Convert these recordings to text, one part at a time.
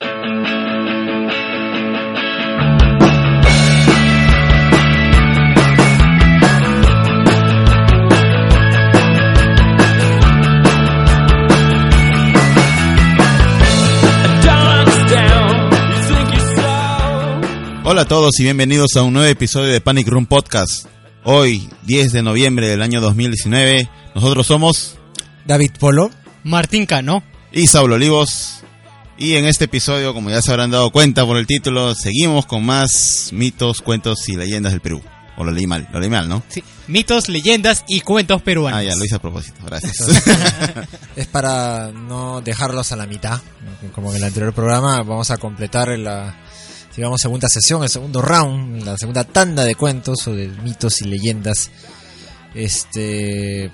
Hola a todos y bienvenidos a un nuevo episodio de Panic Room Podcast. Hoy, 10 de noviembre del año 2019, nosotros somos David Polo, Martín Cano y Saulo Olivos. Y en este episodio, como ya se habrán dado cuenta por el título, seguimos con más mitos, cuentos y leyendas del Perú. O lo leí mal, lo leí mal, ¿no? Sí, mitos, leyendas y cuentos peruanos. Ah, ya, lo hice a propósito, gracias. es para no dejarlos a la mitad, como en el anterior programa, vamos a completar la digamos, segunda sesión, el segundo round, la segunda tanda de cuentos sobre mitos y leyendas. Este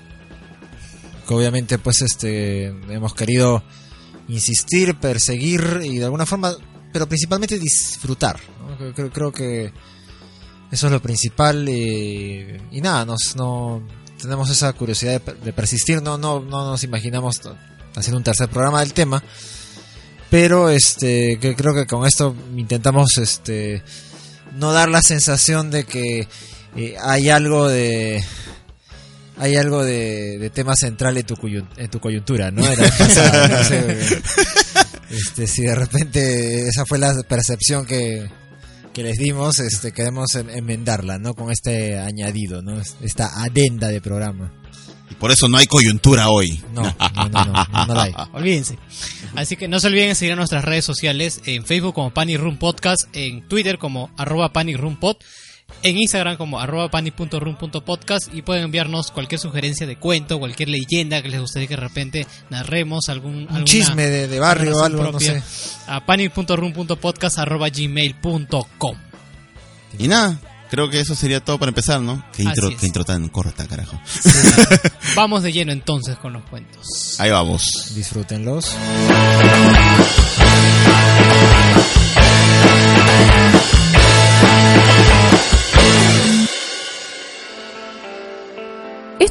que obviamente pues este hemos querido insistir, perseguir y de alguna forma, pero principalmente disfrutar. Creo, que eso es lo principal y, nada, nos no tenemos esa curiosidad de, persistir, no, no, no nos imaginamos hacer un tercer programa del tema pero este que creo que con esto intentamos este no dar la sensación de que eh, hay algo de hay algo de, de tema central en tu, en tu coyuntura, ¿no? Era pasada, no sé, este, si de repente esa fue la percepción que, que les dimos, este, queremos enmendarla, ¿no? Con este añadido, ¿no? Esta adenda de programa. Y por eso no hay coyuntura hoy. No, no, no, no, no la hay. Olvídense. Así que no se olviden de seguir a nuestras redes sociales en Facebook como Panic Room Podcast, en Twitter como arroba Panic Room Pod, en Instagram como arroba panic.room.podcast y pueden enviarnos cualquier sugerencia de cuento, cualquier leyenda que les gustaría que de repente narremos, algún Un chisme de, de barrio o algo, no sé. A panic.room.podcast arroba gmail.com. Y nada, creo que eso sería todo para empezar, ¿no? Qué intro, qué intro tan corta, carajo. Sí. vamos de lleno entonces con los cuentos. Ahí vamos. Disfrútenlos.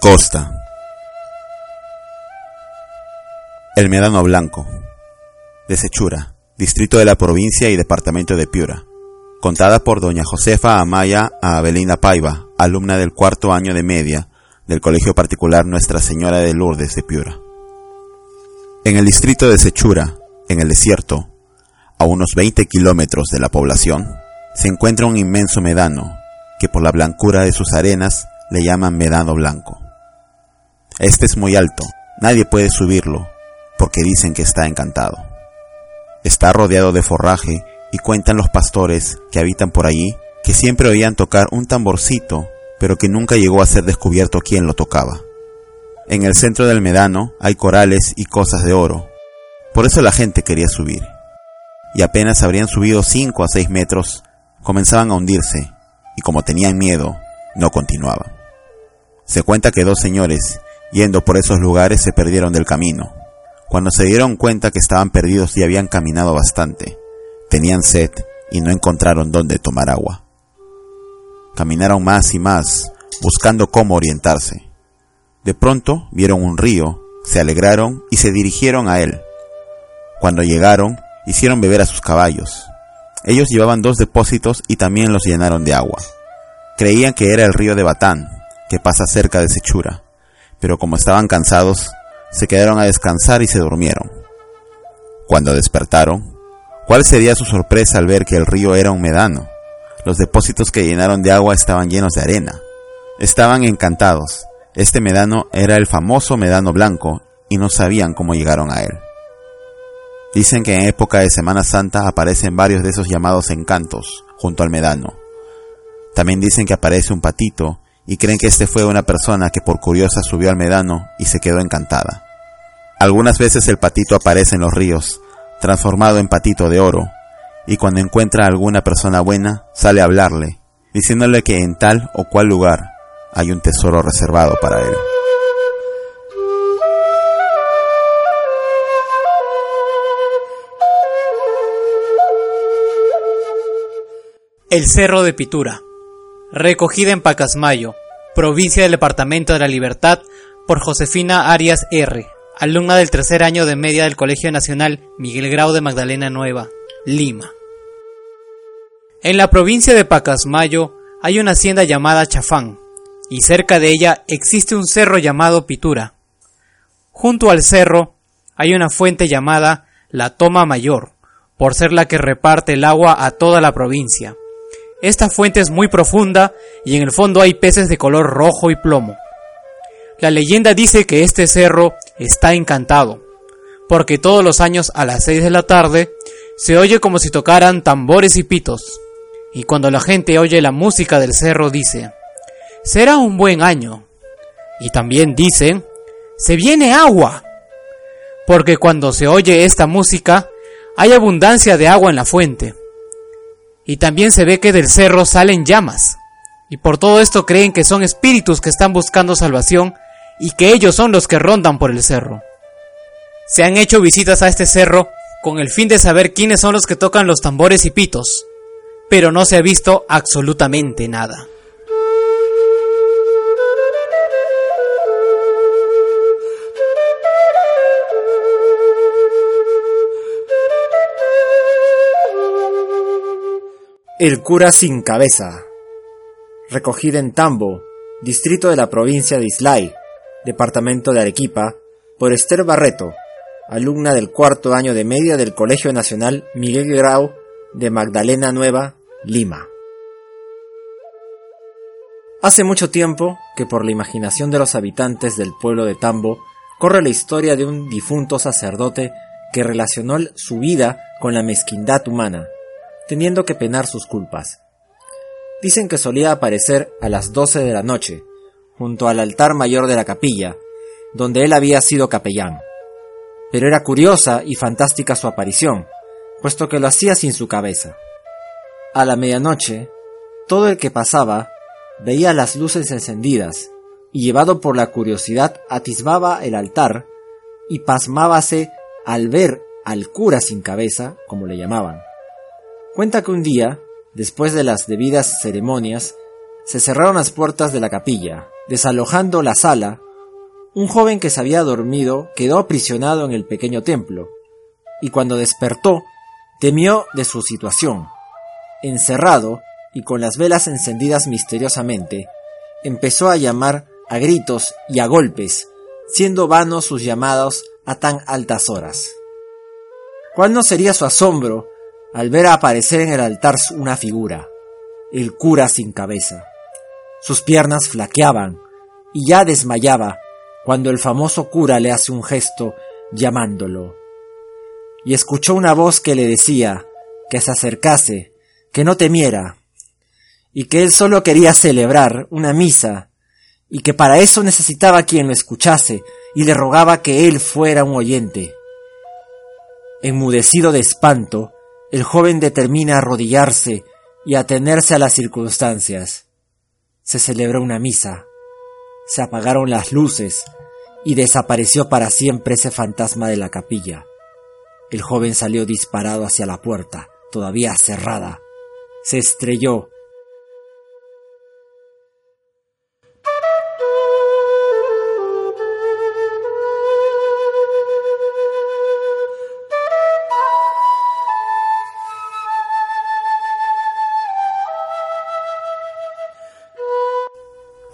Costa. El Medano Blanco. De Sechura, distrito de la provincia y departamento de Piura. Contada por doña Josefa Amaya a Abelina Paiva, alumna del cuarto año de media del colegio particular Nuestra Señora de Lourdes de Piura. En el distrito de Sechura, en el desierto, a unos 20 kilómetros de la población, se encuentra un inmenso medano que por la blancura de sus arenas le llaman Medano Blanco. Este es muy alto, nadie puede subirlo, porque dicen que está encantado. Está rodeado de forraje y cuentan los pastores que habitan por allí que siempre oían tocar un tamborcito, pero que nunca llegó a ser descubierto quién lo tocaba. En el centro del medano hay corales y cosas de oro, por eso la gente quería subir. Y apenas habrían subido 5 a 6 metros, comenzaban a hundirse, y como tenían miedo, no continuaban. Se cuenta que dos señores Yendo por esos lugares se perdieron del camino. Cuando se dieron cuenta que estaban perdidos y habían caminado bastante, tenían sed y no encontraron dónde tomar agua. Caminaron más y más, buscando cómo orientarse, De pronto vieron un río, se alegraron y se dirigieron a él. Cuando llegaron, hicieron beber a sus caballos. Ellos llevaban dos depósitos y también los llenaron de agua. Creían que era el río de Batán, que pasa cerca de Sechura, pero como estaban cansados, se quedaron a descansar y se durmieron. Cuando despertaron, ¿cuál sería su sorpresa al ver que el río era un medano? Los depósitos que llenaron de agua estaban llenos de arena. Estaban encantados. Este medano era el famoso medano blanco y no sabían cómo llegaron a él. Dicen que en época de Semana Santa aparecen varios de esos llamados encantos junto al medano. También dicen que aparece un patito y creen que este fue una persona que por curiosa subió al medano y se quedó encantada. Algunas veces el patito aparece en los ríos, transformado en patito de oro, y cuando encuentra a alguna persona buena, sale a hablarle, diciéndole que en tal o cual lugar hay un tesoro reservado para él. El Cerro de Pitura recogida en Pacasmayo, provincia del Departamento de la Libertad, por Josefina Arias R., alumna del tercer año de media del Colegio Nacional Miguel Grau de Magdalena Nueva, Lima. En la provincia de Pacasmayo hay una hacienda llamada Chafán, y cerca de ella existe un cerro llamado Pitura. Junto al cerro hay una fuente llamada la Toma Mayor, por ser la que reparte el agua a toda la provincia. Esta fuente es muy profunda y en el fondo hay peces de color rojo y plomo. La leyenda dice que este cerro está encantado, porque todos los años a las 6 de la tarde se oye como si tocaran tambores y pitos, y cuando la gente oye la música del cerro dice, será un buen año. Y también dicen, se viene agua, porque cuando se oye esta música hay abundancia de agua en la fuente y también se ve que del cerro salen llamas. Y por todo esto creen que son espíritus que están buscando salvación y que ellos son los que rondan por el cerro. Se han hecho visitas a este cerro con el fin de saber quiénes son los que tocan los tambores y pitos, pero no se ha visto absolutamente nada. El cura sin cabeza. Recogida en Tambo, distrito de la provincia de Islay, departamento de Arequipa, por Esther Barreto, alumna del cuarto año de media del Colegio Nacional Miguel Grau de Magdalena Nueva, Lima. Hace mucho tiempo que por la imaginación de los habitantes del pueblo de Tambo corre la historia de un difunto sacerdote que relacionó su vida con la mezquindad humana teniendo que penar sus culpas. Dicen que solía aparecer a las doce de la noche, junto al altar mayor de la capilla, donde él había sido capellán. Pero era curiosa y fantástica su aparición, puesto que lo hacía sin su cabeza. A la medianoche, todo el que pasaba veía las luces encendidas, y llevado por la curiosidad atisbaba el altar y pasmábase al ver al cura sin cabeza, como le llamaban. Cuenta que un día, después de las debidas ceremonias, se cerraron las puertas de la capilla, desalojando la sala. Un joven que se había dormido quedó aprisionado en el pequeño templo, y cuando despertó, temió de su situación. Encerrado y con las velas encendidas misteriosamente, empezó a llamar a gritos y a golpes, siendo vanos sus llamados a tan altas horas. ¿Cuál no sería su asombro al ver aparecer en el altar una figura, el cura sin cabeza. Sus piernas flaqueaban y ya desmayaba cuando el famoso cura le hace un gesto llamándolo. Y escuchó una voz que le decía que se acercase, que no temiera, y que él solo quería celebrar una misa, y que para eso necesitaba quien lo escuchase, y le rogaba que él fuera un oyente. Enmudecido de espanto, el joven determina arrodillarse y atenerse a las circunstancias. Se celebró una misa, se apagaron las luces y desapareció para siempre ese fantasma de la capilla. El joven salió disparado hacia la puerta, todavía cerrada. Se estrelló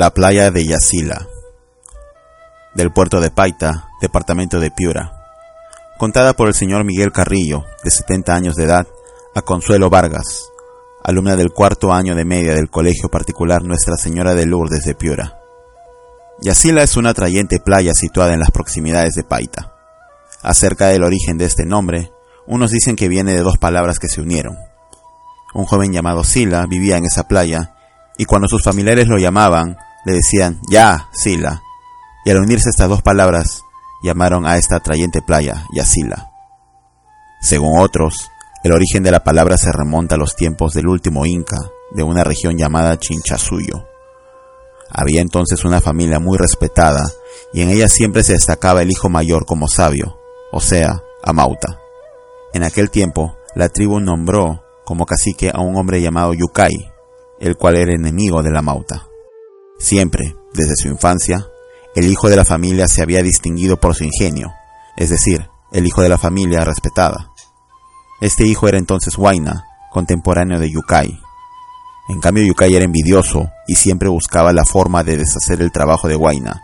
La playa de Yasila, del puerto de Paita, departamento de Piura, contada por el señor Miguel Carrillo, de 70 años de edad, a Consuelo Vargas, alumna del cuarto año de media del colegio particular Nuestra Señora de Lourdes de Piura. Yasila es una atrayente playa situada en las proximidades de Paita. Acerca del origen de este nombre, unos dicen que viene de dos palabras que se unieron. Un joven llamado Sila vivía en esa playa y cuando sus familiares lo llamaban, le decían, ya, Sila. Y al unirse estas dos palabras, llamaron a esta atrayente playa Yasila. Según otros, el origen de la palabra se remonta a los tiempos del último Inca, de una región llamada Chinchasuyo. Había entonces una familia muy respetada, y en ella siempre se destacaba el hijo mayor como sabio, o sea, Amauta. En aquel tiempo, la tribu nombró como cacique a un hombre llamado Yukai, el cual era enemigo de la Mauta. Siempre, desde su infancia, el hijo de la familia se había distinguido por su ingenio, es decir, el hijo de la familia respetada. Este hijo era entonces Huayna, contemporáneo de Yukai. En cambio Yukai era envidioso y siempre buscaba la forma de deshacer el trabajo de Huayna,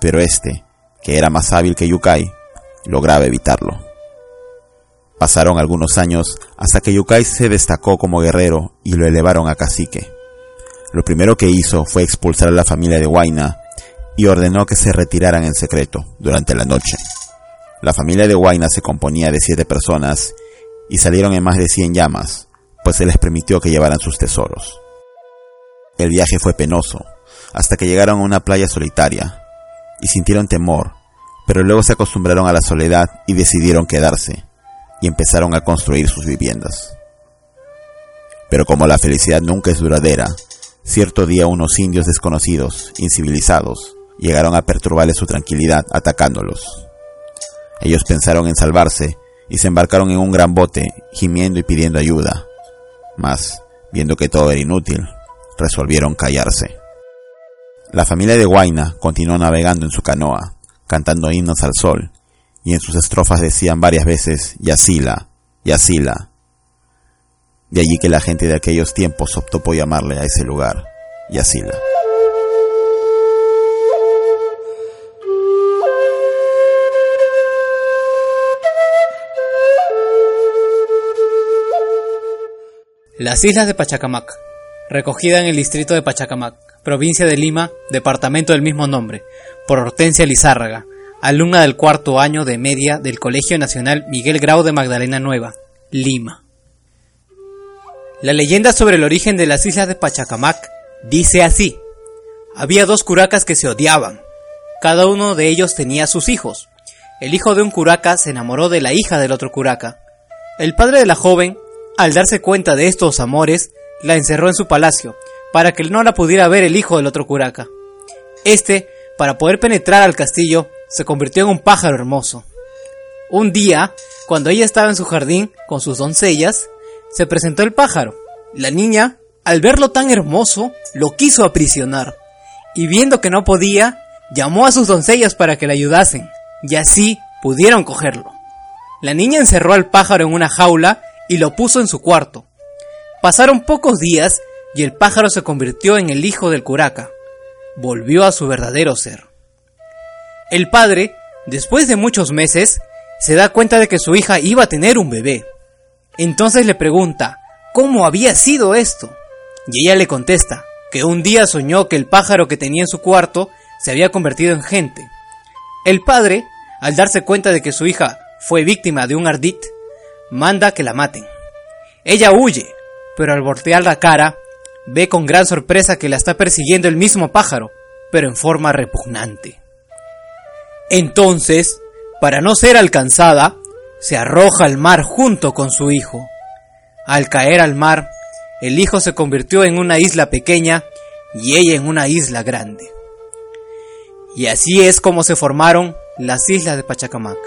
pero este, que era más hábil que Yukai, lograba evitarlo. Pasaron algunos años hasta que Yukai se destacó como guerrero y lo elevaron a cacique. Lo primero que hizo fue expulsar a la familia de Huayna y ordenó que se retiraran en secreto durante la noche. La familia de Huayna se componía de siete personas y salieron en más de cien llamas, pues se les permitió que llevaran sus tesoros. El viaje fue penoso, hasta que llegaron a una playa solitaria, y sintieron temor, pero luego se acostumbraron a la soledad y decidieron quedarse y empezaron a construir sus viviendas. Pero como la felicidad nunca es duradera, cierto día unos indios desconocidos, incivilizados, llegaron a perturbarles su tranquilidad atacándolos. Ellos pensaron en salvarse y se embarcaron en un gran bote, gimiendo y pidiendo ayuda. Mas, viendo que todo era inútil, resolvieron callarse. La familia de Guaina continuó navegando en su canoa, cantando himnos al sol y en sus estrofas decían varias veces Yasila, Yasila. De allí que la gente de aquellos tiempos optó por llamarle a ese lugar Yasila. Las Islas de Pachacamac, recogida en el distrito de Pachacamac, provincia de Lima, departamento del mismo nombre, por Hortensia Lizárraga, alumna del cuarto año de media del Colegio Nacional Miguel Grau de Magdalena Nueva, Lima. La leyenda sobre el origen de las islas de Pachacamac dice así. Había dos curacas que se odiaban. Cada uno de ellos tenía sus hijos. El hijo de un curaca se enamoró de la hija del otro curaca. El padre de la joven, al darse cuenta de estos amores, la encerró en su palacio, para que no la pudiera ver el hijo del otro curaca. Este, para poder penetrar al castillo, se convirtió en un pájaro hermoso. Un día, cuando ella estaba en su jardín con sus doncellas, se presentó el pájaro. La niña, al verlo tan hermoso, lo quiso aprisionar, y viendo que no podía, llamó a sus doncellas para que le ayudasen, y así pudieron cogerlo. La niña encerró al pájaro en una jaula y lo puso en su cuarto. Pasaron pocos días y el pájaro se convirtió en el hijo del curaca. Volvió a su verdadero ser. El padre, después de muchos meses, se da cuenta de que su hija iba a tener un bebé. Entonces le pregunta, ¿cómo había sido esto? Y ella le contesta, que un día soñó que el pájaro que tenía en su cuarto se había convertido en gente. El padre, al darse cuenta de que su hija fue víctima de un ardit, manda que la maten. Ella huye, pero al voltear la cara, ve con gran sorpresa que la está persiguiendo el mismo pájaro, pero en forma repugnante. Entonces, para no ser alcanzada, se arroja al mar junto con su hijo. Al caer al mar, el hijo se convirtió en una isla pequeña y ella en una isla grande. Y así es como se formaron las islas de Pachacamac.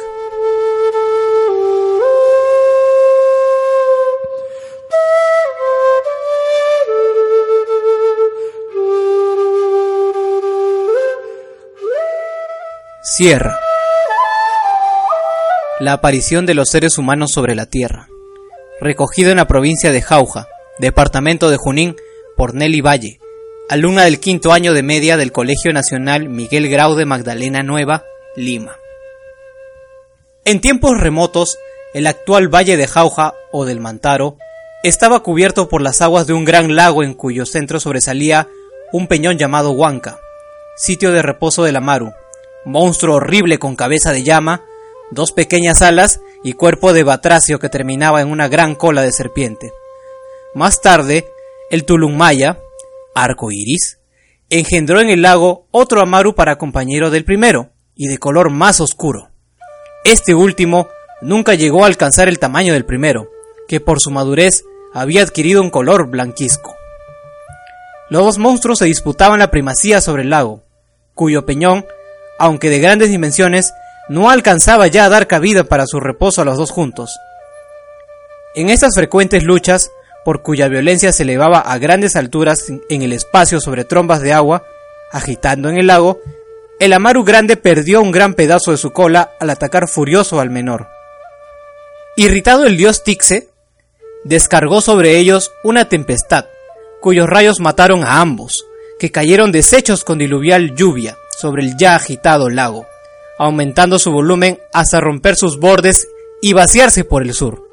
Sierra. La aparición de los seres humanos sobre la Tierra. Recogido en la provincia de Jauja, departamento de Junín, por Nelly Valle, alumna del quinto año de media del Colegio Nacional Miguel Grau de Magdalena Nueva, Lima. En tiempos remotos, el actual Valle de Jauja o del Mantaro estaba cubierto por las aguas de un gran lago en cuyo centro sobresalía un peñón llamado Huanca, sitio de reposo del Amaru, monstruo horrible con cabeza de llama, dos pequeñas alas y cuerpo de batracio que terminaba en una gran cola de serpiente. Más tarde, el Tulumaya, arco iris, engendró en el lago otro Amaru para compañero del primero, y de color más oscuro. Este último nunca llegó a alcanzar el tamaño del primero, que por su madurez había adquirido un color blanquizco. Los dos monstruos se disputaban la primacía sobre el lago, cuyo peñón, aunque de grandes dimensiones, no alcanzaba ya a dar cabida para su reposo a los dos juntos. En estas frecuentes luchas, por cuya violencia se elevaba a grandes alturas en el espacio sobre trombas de agua, agitando en el lago, el Amaru grande perdió un gran pedazo de su cola al atacar furioso al menor. Irritado el dios Tixe, descargó sobre ellos una tempestad, cuyos rayos mataron a ambos, que cayeron deshechos con diluvial lluvia sobre el ya agitado lago, aumentando su volumen hasta romper sus bordes y vaciarse por el sur.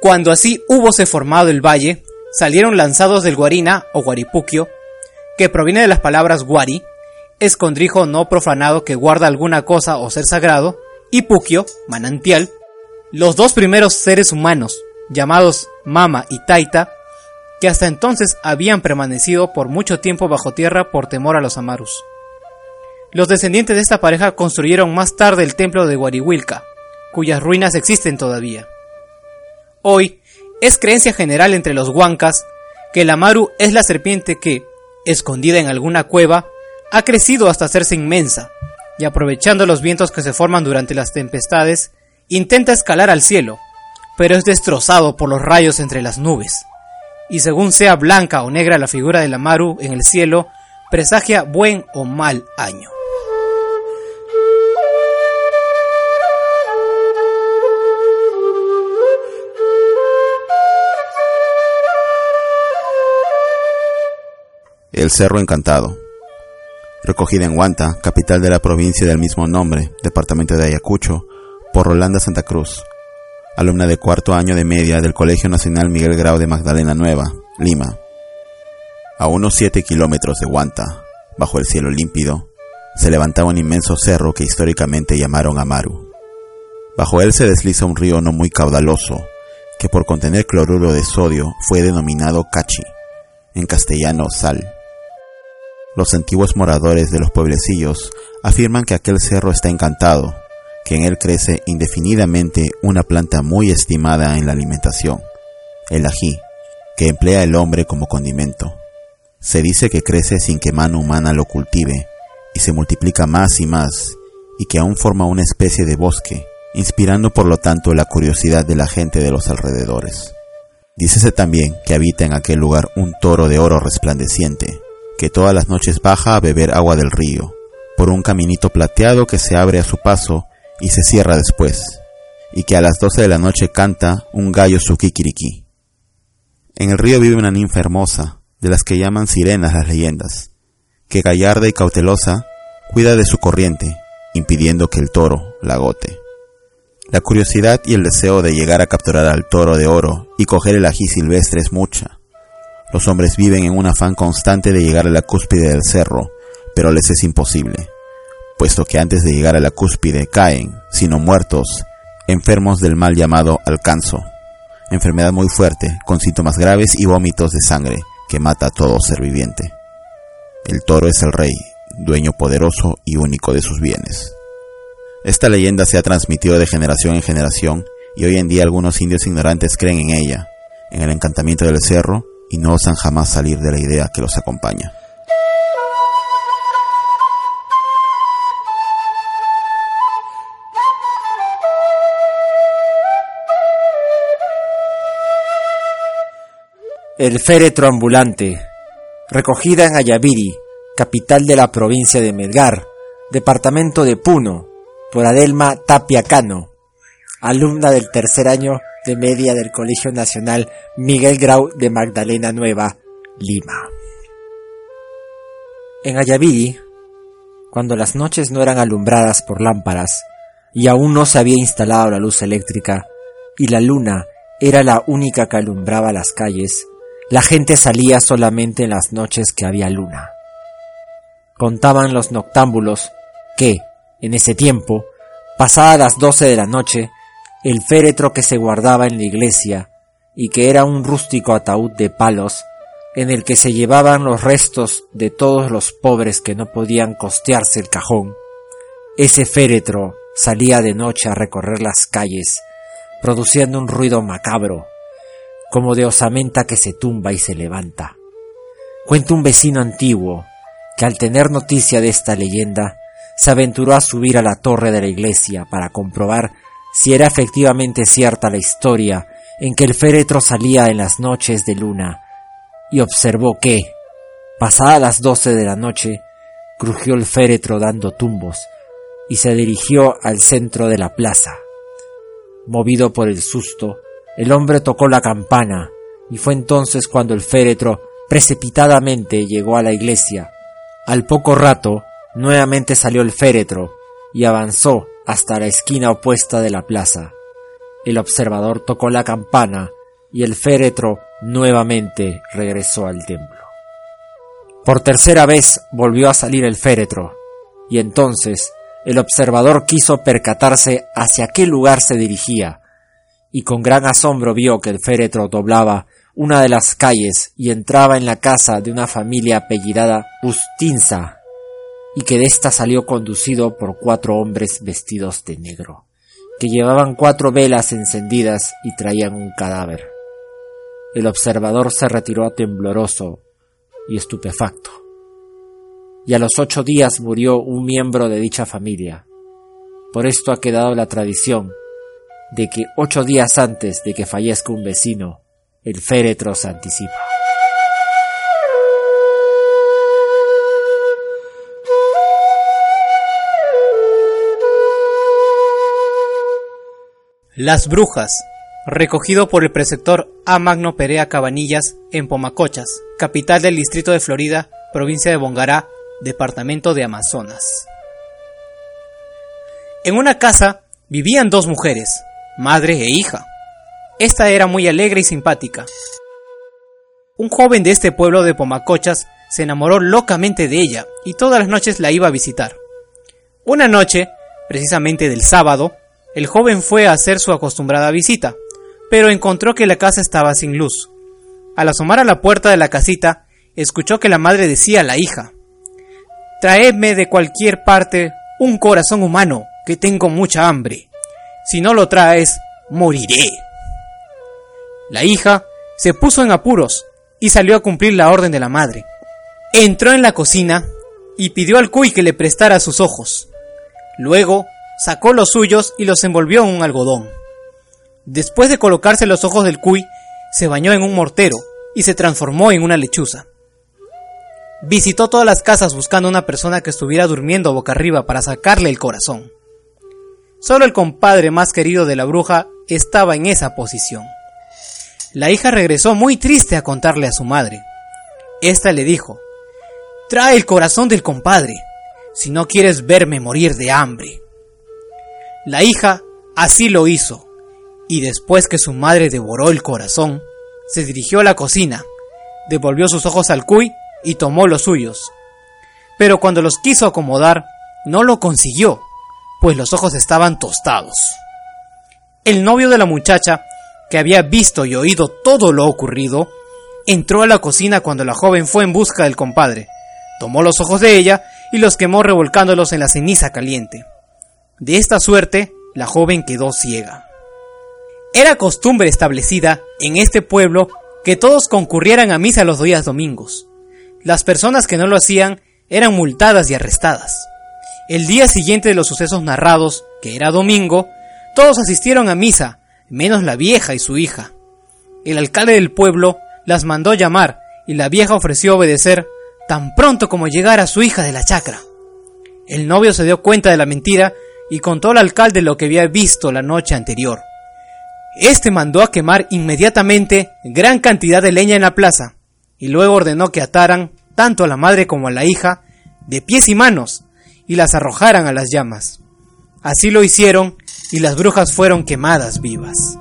Cuando así hubose formado el valle, salieron lanzados del Guarina o Guaripuquio, que proviene de las palabras Guari, escondrijo no profanado que guarda alguna cosa o ser sagrado, y Puquio, manantial, los dos primeros seres humanos, llamados Mama y Taita, que hasta entonces habían permanecido por mucho tiempo bajo tierra por temor a los Amarus. Los descendientes de esta pareja construyeron más tarde el templo de Guarihuilca, cuyas ruinas existen todavía. Hoy, es creencia general entre los huancas que el Amaru es la serpiente que, escondida en alguna cueva, ha crecido hasta hacerse inmensa, y aprovechando los vientos que se forman durante las tempestades, intenta escalar al cielo, pero es destrozado por los rayos entre las nubes. Y según sea blanca o negra la figura del Amaru en el cielo, presagia buen o mal año. El Cerro Encantado. Recogida en Huanta, capital de la provincia del mismo nombre, departamento de Ayacucho, por Rolanda Santa Cruz, alumna de cuarto año de media del Colegio Nacional Miguel Grau de Magdalena Nueva, Lima. A unos 7 kilómetros de Huanta, bajo el cielo límpido, se levantaba un inmenso cerro que históricamente llamaron Amaru. Bajo él se desliza un río no muy caudaloso, que por contener cloruro de sodio fue denominado Cachi, en castellano sal. Los antiguos moradores de los pueblecillos afirman que aquel cerro está encantado, que en él crece indefinidamente una planta muy estimada en la alimentación, el ají, que emplea el hombre como condimento. Se dice que crece sin que mano humana lo cultive, y se multiplica más y más, y que aún forma una especie de bosque, inspirando por lo tanto la curiosidad de la gente de los alrededores. Dícese también que habita en aquel lugar un toro de oro resplandeciente, que todas las noches baja a beber agua del río, por un caminito plateado que se abre a su paso y se cierra después, y que a las doce de la noche canta un gallo su. En el río vive una ninfa hermosa, de las que llaman sirenas las leyendas, que gallarda y cautelosa cuida de su corriente, impidiendo que el toro la agote. La curiosidad y el deseo de llegar a capturar al toro de oro y coger el ají silvestre es mucha, los hombres viven en un afán constante de llegar a la cúspide del cerro, pero les es imposible, puesto que antes de llegar a la cúspide caen, sino muertos, enfermos del mal llamado alcanzo, enfermedad muy fuerte, con síntomas graves y vómitos de sangre, que mata a todo ser viviente. El toro es el rey, dueño poderoso y único de sus bienes. Esta leyenda se ha transmitido de generación en generación y hoy en día algunos indios ignorantes creen en ella, en el encantamiento del cerro y no osan jamás salir de la idea que los acompaña. El féretro ambulante, recogida en Ayaviri, capital de la provincia de Melgar, departamento de Puno, por Adelma Tapia Cano, alumna del tercer año de media del Colegio Nacional Miguel Grau de Magdalena Nueva, Lima. En Ayaviri, cuando las noches no eran alumbradas por lámparas y aún no se había instalado la luz eléctrica y la luna era la única que alumbraba las calles, la gente salía solamente en las noches que había luna. Contaban los noctámbulos que, en ese tiempo, pasadas las doce de la noche, el féretro que se guardaba en la iglesia y que era un rústico ataúd de palos en el que se llevaban los restos de todos los pobres que no podían costearse el cajón, ese féretro salía de noche a recorrer las calles, produciendo un ruido macabro, como de osamenta que se tumba y se levanta. Cuenta un vecino antiguo que al tener noticia de esta leyenda, se aventuró a subir a la torre de la iglesia para comprobar si era efectivamente cierta la historia en que el féretro salía en las noches de luna y observó que, pasadas las doce de la noche, crujió el féretro dando tumbos y se dirigió al centro de la plaza. Movido por el susto, el hombre tocó la campana y fue entonces cuando el féretro precipitadamente llegó a la iglesia. Al poco rato, nuevamente salió el féretro y avanzó hasta la esquina opuesta de la plaza. El observador tocó la campana y el féretro nuevamente regresó al templo. Por tercera vez volvió a salir el féretro, y entonces el observador quiso percatarse hacia qué lugar se dirigía, y con gran asombro vio que el féretro doblaba una de las calles y entraba en la casa de una familia apellidada Bustinza, y que de ésta salió conducido por cuatro hombres vestidos de negro, que llevaban cuatro velas encendidas y traían un cadáver. El observador se retiró tembloroso y estupefacto. Y a los ocho días murió un miembro de dicha familia. Por esto ha quedado la tradición de que ocho días antes de que fallezca un vecino, el féretro se anticipa. Las brujas recogido por el preceptor A. Magno Perea Cabanillas en Pomacochas, capital del distrito de Florida, provincia de Bongará, departamento de Amazonas. En una casa vivían dos mujeres, madre e hija. Esta era muy alegre y simpática. Un joven de este pueblo de Pomacochas se enamoró locamente de ella y todas las noches la iba a visitar. Una noche, precisamente del sábado, el joven fue a hacer su acostumbrada visita, pero encontró que la casa estaba sin luz. Al asomar a la puerta de la casita, escuchó que la madre decía a la hija, Traedme de cualquier parte un corazón humano, que tengo mucha hambre. Si no lo traes, moriré. La hija se puso en apuros y salió a cumplir la orden de la madre. Entró en la cocina y pidió al cuy que le prestara sus ojos. Luego sacó los suyos y los envolvió en un algodón. Después de colocarse los ojos del cuy, se bañó en un mortero y se transformó en una lechuza. Visitó todas las casas buscando una persona que estuviera durmiendo boca arriba para sacarle el corazón. Solo el compadre más querido de la bruja estaba en esa posición. La hija regresó muy triste a contarle a su madre. Esta le dijo, Trae el corazón del compadre, si no quieres verme morir de hambre. La hija así lo hizo y después que su madre devoró el corazón, se dirigió a la cocina, devolvió sus ojos al cuy y tomó los suyos. Pero cuando los quiso acomodar, no lo consiguió, pues los ojos estaban tostados. El novio de la muchacha, que había visto y oído todo lo ocurrido, entró a la cocina cuando la joven fue en busca del compadre, tomó los ojos de ella y los quemó revolcándolos en la ceniza caliente. De esta suerte, la joven quedó ciega. Era costumbre establecida en este pueblo que todos concurrieran a misa los días domingos. Las personas que no lo hacían eran multadas y arrestadas. El día siguiente de los sucesos narrados, que era domingo, todos asistieron a misa, menos la vieja y su hija. El alcalde del pueblo las mandó llamar y la vieja ofreció obedecer tan pronto como llegara su hija de la chacra. El novio se dio cuenta de la mentira y contó al alcalde lo que había visto la noche anterior. Este mandó a quemar inmediatamente gran cantidad de leña en la plaza y luego ordenó que ataran tanto a la madre como a la hija de pies y manos, y las arrojaran a las llamas. Así lo hicieron, y las brujas fueron quemadas vivas.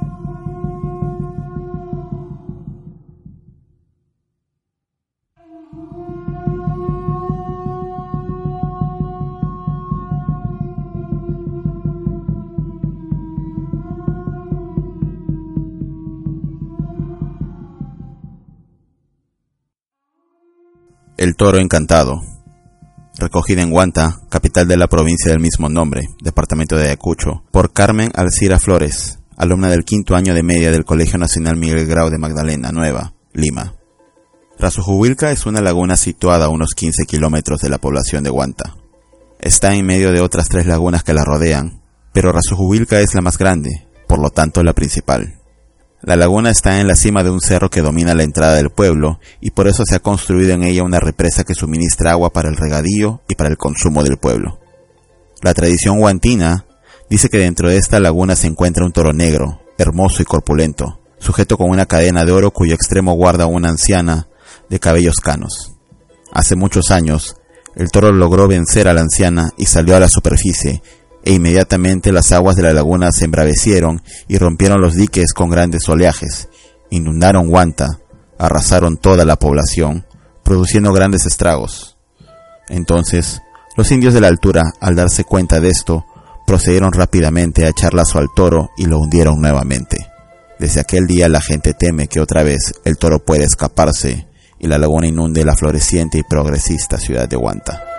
El toro encantado. Recogida en Guanta, capital de la provincia del mismo nombre, departamento de Ayacucho, por Carmen Alcira Flores, alumna del quinto año de media del Colegio Nacional Miguel Grau de Magdalena Nueva, Lima. Razujubilca es una laguna situada a unos 15 kilómetros de la población de Guanta. Está en medio de otras tres lagunas que la rodean, pero Razujubilca es la más grande, por lo tanto la principal. La laguna está en la cima de un cerro que domina la entrada del pueblo y por eso se ha construido en ella una represa que suministra agua para el regadío y para el consumo del pueblo. La tradición guantina dice que dentro de esta laguna se encuentra un toro negro, hermoso y corpulento, sujeto con una cadena de oro cuyo extremo guarda una anciana de cabellos canos. Hace muchos años, el toro logró vencer a la anciana y salió a la superficie e inmediatamente las aguas de la laguna se embravecieron y rompieron los diques con grandes oleajes, inundaron Guanta, arrasaron toda la población, produciendo grandes estragos. Entonces, los indios de la altura, al darse cuenta de esto, procedieron rápidamente a echar lazo al toro y lo hundieron nuevamente. Desde aquel día la gente teme que otra vez el toro pueda escaparse y la laguna inunde la floreciente y progresista ciudad de Guanta.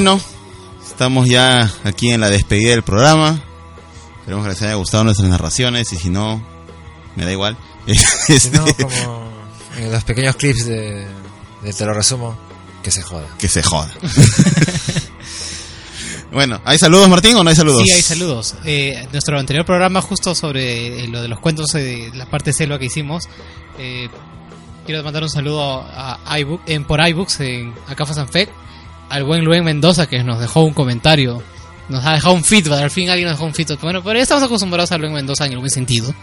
Bueno, estamos ya aquí en la despedida del programa. Esperemos que les haya gustado nuestras narraciones y si no, me da igual. Si Este, no, como en los pequeños clips de, de Te lo resumo, que se joda. que se joda. bueno, ¿hay saludos Martín o no hay saludos? Sí, hay saludos. Eh, nuestro anterior programa, justo sobre eh, lo de los cuentos de la parte selva que hicimos, eh, quiero mandar un saludo a iBook, en, por iBooks, en Acafa Sanfec, al buen Luen Mendoza que nos dejó un comentario. Nos ha dejado un feedback, al fin alguien nos dejó un feedback. Bueno, pero ya estamos acostumbrados a Luen Mendoza en el buen sentido.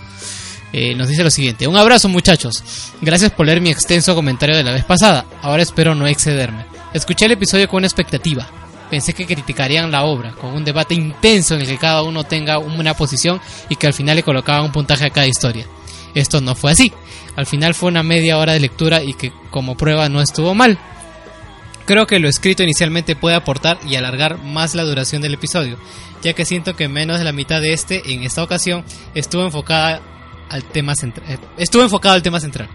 Eh, nos dice lo siguiente: Un abrazo, muchachos. Gracias por leer mi extenso comentario de la vez pasada. Ahora espero no excederme. Escuché el episodio con una expectativa. Pensé que criticarían la obra, con un debate intenso en el que cada uno tenga una posición y que al final le colocaban un puntaje a cada historia. Esto no fue así. Al final fue una media hora de lectura y que como prueba no estuvo mal. Creo que lo escrito inicialmente puede aportar y alargar más la duración del episodio, ya que siento que menos de la mitad de este, en esta ocasión, estuvo enfocada al tema central. Estuvo enfocado al tema central.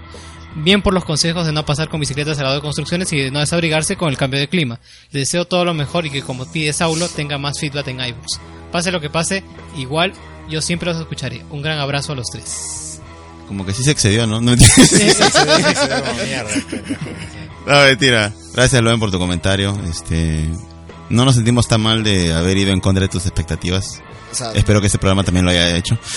Bien por los consejos de no pasar con bicicletas al lado de construcciones y de no desabrigarse con el cambio de clima. Les deseo todo lo mejor y que como pide Saulo tenga más feedback en iBooks. Pase lo que pase, igual yo siempre los escucharé. Un gran abrazo a los tres. Como que sí se excedió, ¿no? No, no mentira. Gracias, Loen, por tu comentario. Este, no nos sentimos tan mal de haber ido en contra de tus expectativas. O sea, Espero que este programa también lo haya hecho.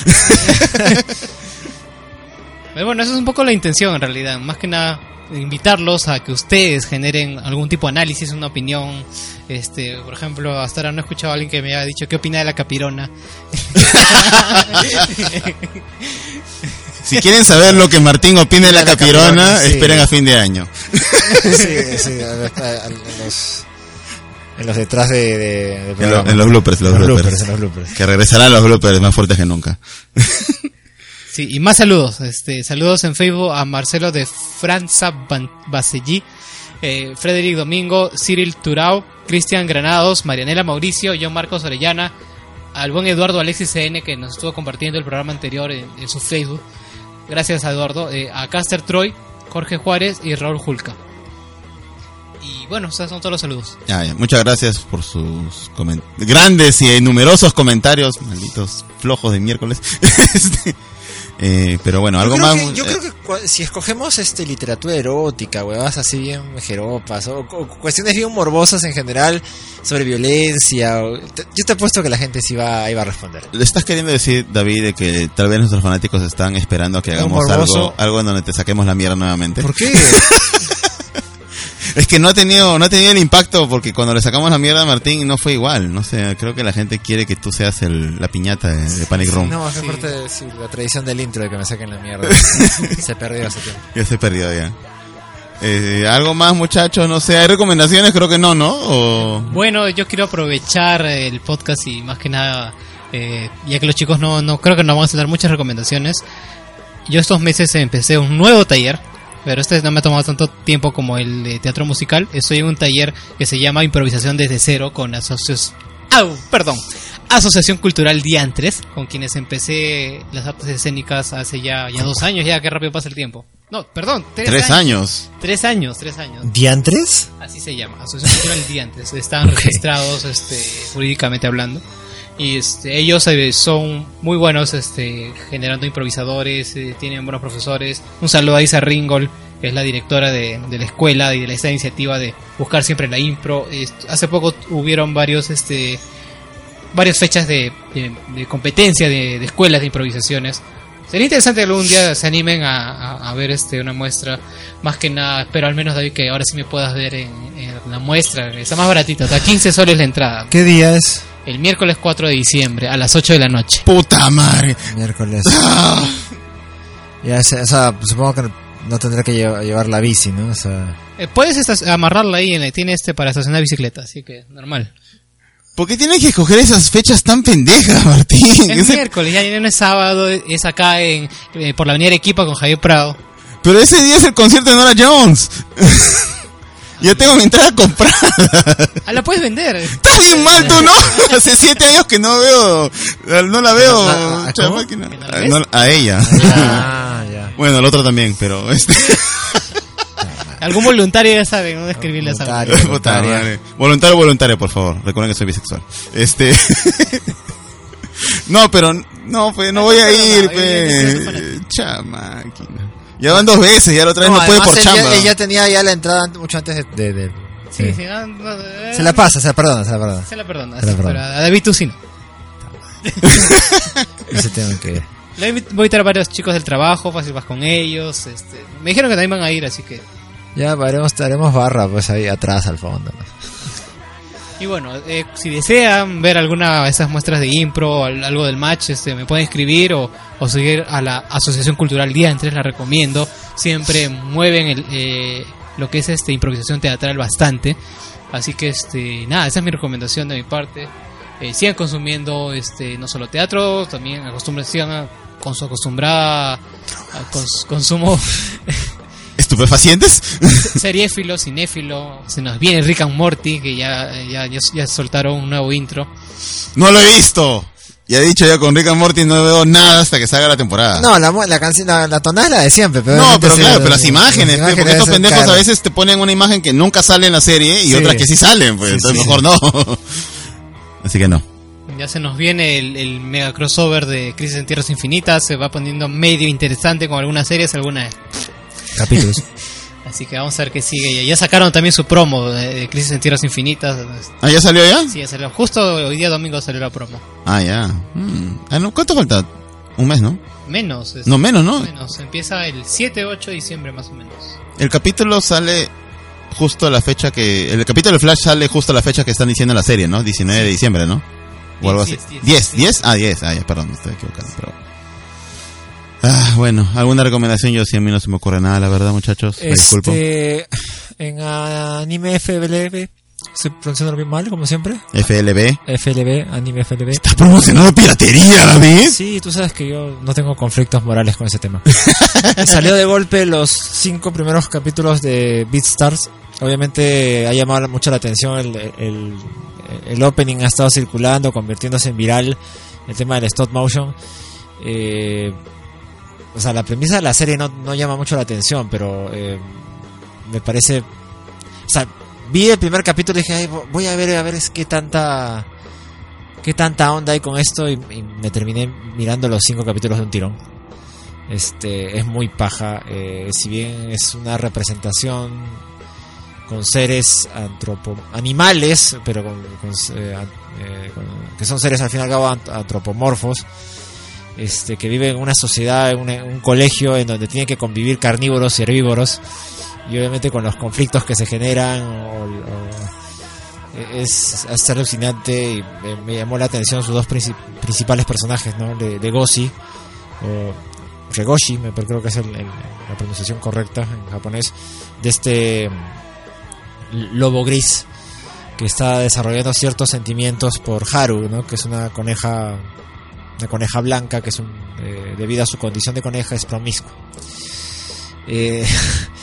Pero bueno, eso es un poco la intención en realidad. Más que nada, invitarlos a que ustedes generen algún tipo de análisis, una opinión. Este, por ejemplo, hasta ahora no he escuchado a alguien que me haya dicho qué opina de la capirona. Si quieren saber lo que Martín opina de la La capirona, capirona, sí. esperen a fin de año. sí, sí, a los- en los, en los detrás de, En, lo- programa. en los bloopers, los, Los bloopers. bloopers, en los bloopers. Que regresarán los bloopers más fuertes que nunca. Sí, y más saludos. Este, saludos en Facebook a Marcelo de Franza Baselli, eh, Frederic Domingo, Cyril Turao, Cristian Granados, Marianela Mauricio, John Marcos Orellana, al buen Eduardo Alexis CN que nos estuvo compartiendo el programa anterior en, en su Facebook. Gracias a Eduardo. eh, a Caster Troy, Jorge Juárez y Raúl Julca. Y bueno, esos son todos los saludos. Ya, ya. Muchas gracias por sus grandes y numerosos comentarios, malditos flojos de miércoles. Este, eh, pero bueno, algo yo creo más. que- yo eh, creo que cua- si escogemos este literatura erótica, huevas así bien jeropas, o, o cuestiones bien morbosas en general sobre violencia, o- te- yo te apuesto que la gente sí va, iba a responder. ¿Le estás queriendo decir, David, de que tal vez nuestros fanáticos están esperando a que ¿Algo hagamos algo, algo en donde te saquemos la mierda nuevamente? ¿Por qué? Es que no ha tenido, no ha tenido el impacto porque cuando le sacamos la mierda a Martín no fue igual. No sé, creo que la gente quiere que tú seas el, la piñata de, de Panic Room. no, es parte sí, la tradición del intro de que me saquen la mierda. Se perdió hace tiempo. Ya se perdió ya. Eh, algo más, muchachos, no sé, ¿hay recomendaciones? Creo que no, ¿no? O... Bueno, yo quiero aprovechar el podcast y más que nada, eh, ya que los chicos no, no creo que nos vamos a dar muchas recomendaciones. Yo estos meses empecé un nuevo taller, pero este no me ha tomado tanto tiempo como el de teatro musical. Estoy en un taller que se llama Improvisación desde cero con asociación, ¡Au! perdón, Asociación Cultural Diantres, con quienes empecé las artes escénicas hace ya, ya dos años, ya que rápido pasa el tiempo. No, perdón, tres, Tres años. Tres años, tres años. ¿Diantres? Así se llama, Asociación Cultural Diantes. Están registrados este, jurídicamente hablando. Y este, ellos eh, son muy buenos este, generando improvisadores, eh, tienen buenos profesores. Un saludo a Isa Ringol, que es la directora de, la escuela y de esta iniciativa de buscar siempre la impro. Hace poco hubieron varios este, varias fechas de, competencia de, escuelas de improvisaciones. Sería interesante que algún día se animen a, ver este una muestra. Más que nada, espero al menos David que ahora sí me puedas ver en, en la muestra. Está más baratita, está 15 soles la entrada. ¿Qué día es? El miércoles 4 de diciembre a las 8 de la noche. ¡Puta madre! Miércoles. ya, ese- o sea, supongo que no tendré que lle- llevar la bici, ¿no? O sea, Eh, puedes amarrarla ahí, en la- tiene este para estacionar bicicleta, así que normal. ¿Por qué tienen que escoger esas fechas tan pendejas, Martín? Es Ese- miércoles, ya no es sábado, es acá en eh, por la avenida Arequipa con Javier Prado. Pero ese día es el concierto de Nora Jones. Yo tengo mi entrada comprada. Ah, la puedes vender. Está bien mal tú, ¿no? Hace siete años que no veo, no la veo. Ah, ah, chava ¿cómo? máquina. ¿Que no la no, a ella. ah, ya. Bueno, el otro también, pero este. Algún voluntario ya sabe, no escribirle a esa Voluntario. Voluntario, voluntario, por favor. Recuerden que soy bisexual. Este. no, pero no, pues no voy a ir, pues. Chamáquina. Ya van dos veces, ya la otra vez no, puede además por él chamba. ya, él ya tenía ya la entrada mucho antes de... de- de- Sí, sí. sí, no, no, eh, Se la pasa, se la perdona, se la perdona. Se la perdona. Se la perdona. pero a David tú sí no. Ese tengo que... Le voy a invitar a varios chicos del trabajo, fácil vas con ellos. Este, me dijeron que también van a ir, así que. Ya haremos, haremos barra, pues ahí atrás al fondo. ¿no? Y bueno, eh, si desean ver alguna de esas muestras de impro o al- algo del match, este, me pueden escribir o, o seguir a la Asociación Cultural Diantres, la recomiendo. Siempre mueven el, eh, lo que es este improvisación teatral bastante. Así que este, nada, esa es mi recomendación de mi parte. Eh, sigan consumiendo este no solo teatro, también acostumbren, sigan a- con su acostumbrada consumo ¿Estupefacientes? seriéfilo, cinéfilo. Se nos viene Rick and Morty, que ya, ya, ya, ya soltaron un nuevo intro. no lo he visto. Ya he dicho ya con Rick and Morty no veo nada hasta que salga la temporada. No, la, la canción, la, la tonada es la de siempre. Pero No, pero claro, las- pero las imágenes, las pe, porque estos pendejos a veces te ponen una imagen que nunca sale en la serie y Sí. otras que sí salen, pues Sí, entonces sí. mejor no. Así que no. Ya se nos viene el, el mega crossover de Crisis en Tierras Infinitas. Se va poniendo medio interesante con algunas series, algunas. Capítulos. Así que vamos a ver qué sigue. Ya- sacaron también su promo de, Crisis en Tierras Infinitas. ¿Ah, ya salió ya? Sí, ya salió. Justo hoy día domingo salió la promo. Ah, ya. Mm. Ah, ¿Cuánto falta? Un mes, ¿no? Menos. es- No, menos, ¿no? Menos. Empieza el 7-8 de diciembre más o menos. El capítulo sale justo a la fecha que... El capítulo de Flash sale justo a la fecha que están diciendo en la serie, ¿no? 19 de diciembre, ¿no? O algo así. 10, 10, 10, 10. Ah, 10. Ah, ya, perdón, me estoy equivocando. Pero... Ah, bueno, alguna recomendación yo sí a mí no se me ocurre nada, la verdad, muchachos. Me Disculpo. Este, en Anime FBLB Estoy pronunciándolo bien mal, como siempre. FLB. FLB, anime FLB. ¿Estás promocionando piratería, David? Sí, tú sabes que yo no tengo conflictos morales con ese tema. Salió de golpe los cinco primeros capítulos de Beatstars. Obviamente ha llamado mucho la atención el, el, el opening ha estado circulando, convirtiéndose en viral el tema del stop motion. Eh, o sea, la premisa de la serie no, no llama mucho la atención, pero eh, me parece... O sea, vi el primer capítulo y dije, "Ay, vo- voy a ver, a ver es qué tanta... Qué tanta onda hay con esto y, me terminé mirando los cinco capítulos de un tirón. Este, es muy paja, eh, si bien es una representación con seres antropo animales, pero con, eh, eh, que son seres al fin y al cabo ant- antropomorfos, este, que viven en una sociedad, en un, colegio en donde tienen que convivir carnívoros y herbívoros, y obviamente con los conflictos que se generan, o- es, es alucinante y me, llamó la atención sus dos princip- principales personajes, ¿no? De, Goshi, o Regoshi, me creo que es el- la pronunciación correcta en japonés, de este lobo gris que está desarrollando ciertos sentimientos por Haru, ¿no? que es una coneja una coneja blanca que es un, eh, debido a su condición de coneja es promiscuo. Eh,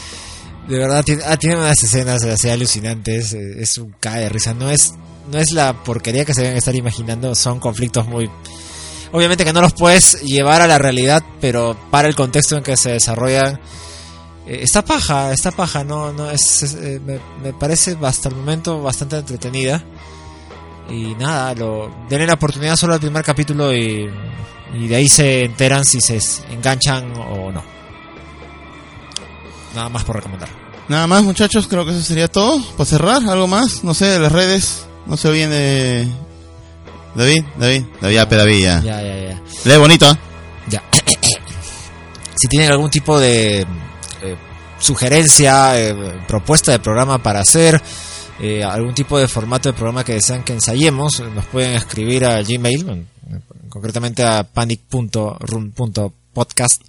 de verdad tiene, ah, tiene unas escenas así alucinantes, eh, es un cae de risa, no es no es la porquería que se deben estar imaginando, son conflictos muy obviamente que no los puedes llevar a la realidad, pero para el contexto en que se desarrollan eh, está paja, está paja, no, no es, me parece hasta el momento bastante entretenida. Y nada, lo, denle la oportunidad solo al primer capítulo y, y de ahí se enteran si se enganchan o no. Nada más por recomendar. Nada más, muchachos, creo que eso sería todo. Para cerrar, algo más, no sé, de las redes. No se olviden de. David, David, David, ya, pe, David, ya. Ya, ya, ya. Lee bonito, ¿ah? Ya. si tienen algún tipo de eh, sugerencia, eh, propuesta de programa para hacer, eh, algún tipo de formato de programa que desean que ensayemos, nos pueden escribir a Gmail, en- en- concretamente a panic.room.podcast.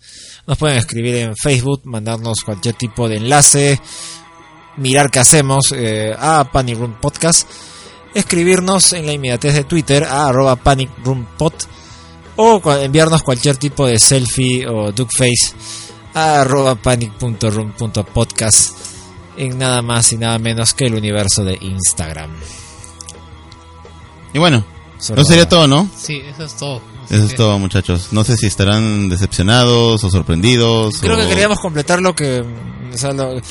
Nos pueden escribir en Facebook, mandarnos cualquier tipo de enlace, mirar qué hacemos eh, a Panic Room Podcast, escribirnos en la inmediatez de Twitter a arroba Panic Room Pod o enviarnos cualquier tipo de selfie o duckface a arroba panic.room.podcast en nada más y nada menos que el universo de Instagram. Y bueno, eso sería todo, ¿no? Sí, eso es todo. Así Eso es todo, muchachos. No sé si estarán decepcionados o sorprendidos. Creo o- que queríamos completar lo que o sea, lo,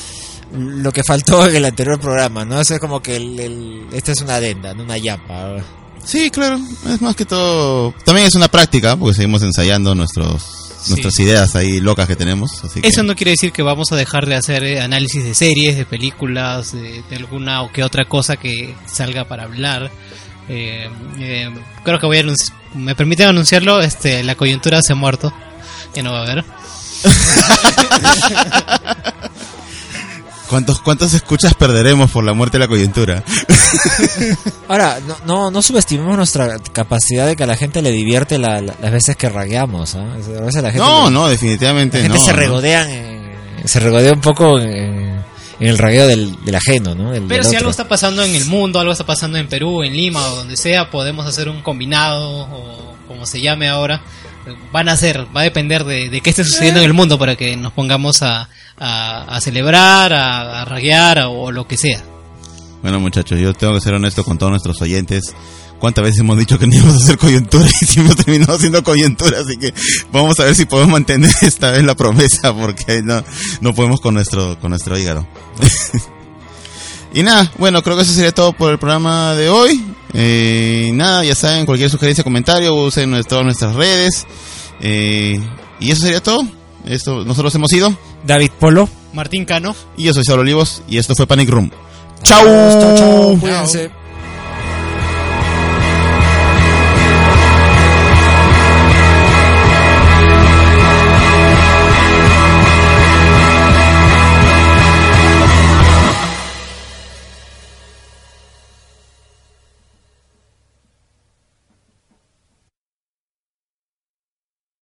lo que faltó en el anterior programa, ¿no? Eso es como que el, el- esta es una adenda, no una yapa. Sí, claro. Es más que todo. También es una práctica, porque seguimos ensayando nuestros Sí. nuestras ideas ahí locas que tenemos. Así que... Eso no quiere decir que vamos a dejar de hacer eh, análisis de series, de películas, de, de alguna o que otra cosa que salga para hablar. Eh, eh, creo que voy a anunci- me permiten anunciarlo, este, la coyuntura se ha muerto, ya no va a haber. ¿Cuántos, ¿Cuántas escuchas perderemos por la muerte de la coyuntura? Ahora, no, no, no subestimemos nuestra capacidad de que a la gente le divierte la- la- las veces que ragueamos. A veces la gente No, le- no, definitivamente La gente no. se ¿no? regodean, eh, se regodea un poco en, en el ragueo del, del ajeno, ¿no? Del- Pero del si otro. algo está pasando en el mundo, algo está pasando en Perú, en Lima o donde sea, podemos hacer un combinado o como se llame ahora. Van a ser, va a depender de, de qué esté sucediendo en el mundo para que nos pongamos a, celebrar, a, a raguear o lo que sea. Bueno, muchachos, yo tengo que ser honesto con todos nuestros oyentes. ¿Cuántas veces hemos dicho que no íbamos a hacer coyuntura y si hemos terminado haciendo coyuntura? Así que vamos a ver si podemos mantener esta vez la promesa porque no, no podemos con nuestro, con nuestro hígado. y nada, bueno, creo que eso sería todo por el programa de hoy. Eh, nada, ya saben, cualquier sugerencia, comentario, usen todas nuestras redes. Eh, y eso sería todo. Esto, nosotros hemos ido. David Polo. Martín Cano. Y yo soy Saulo Olivos y esto fue Panic Room. Chau, chau, ¡Chao! Cuídense.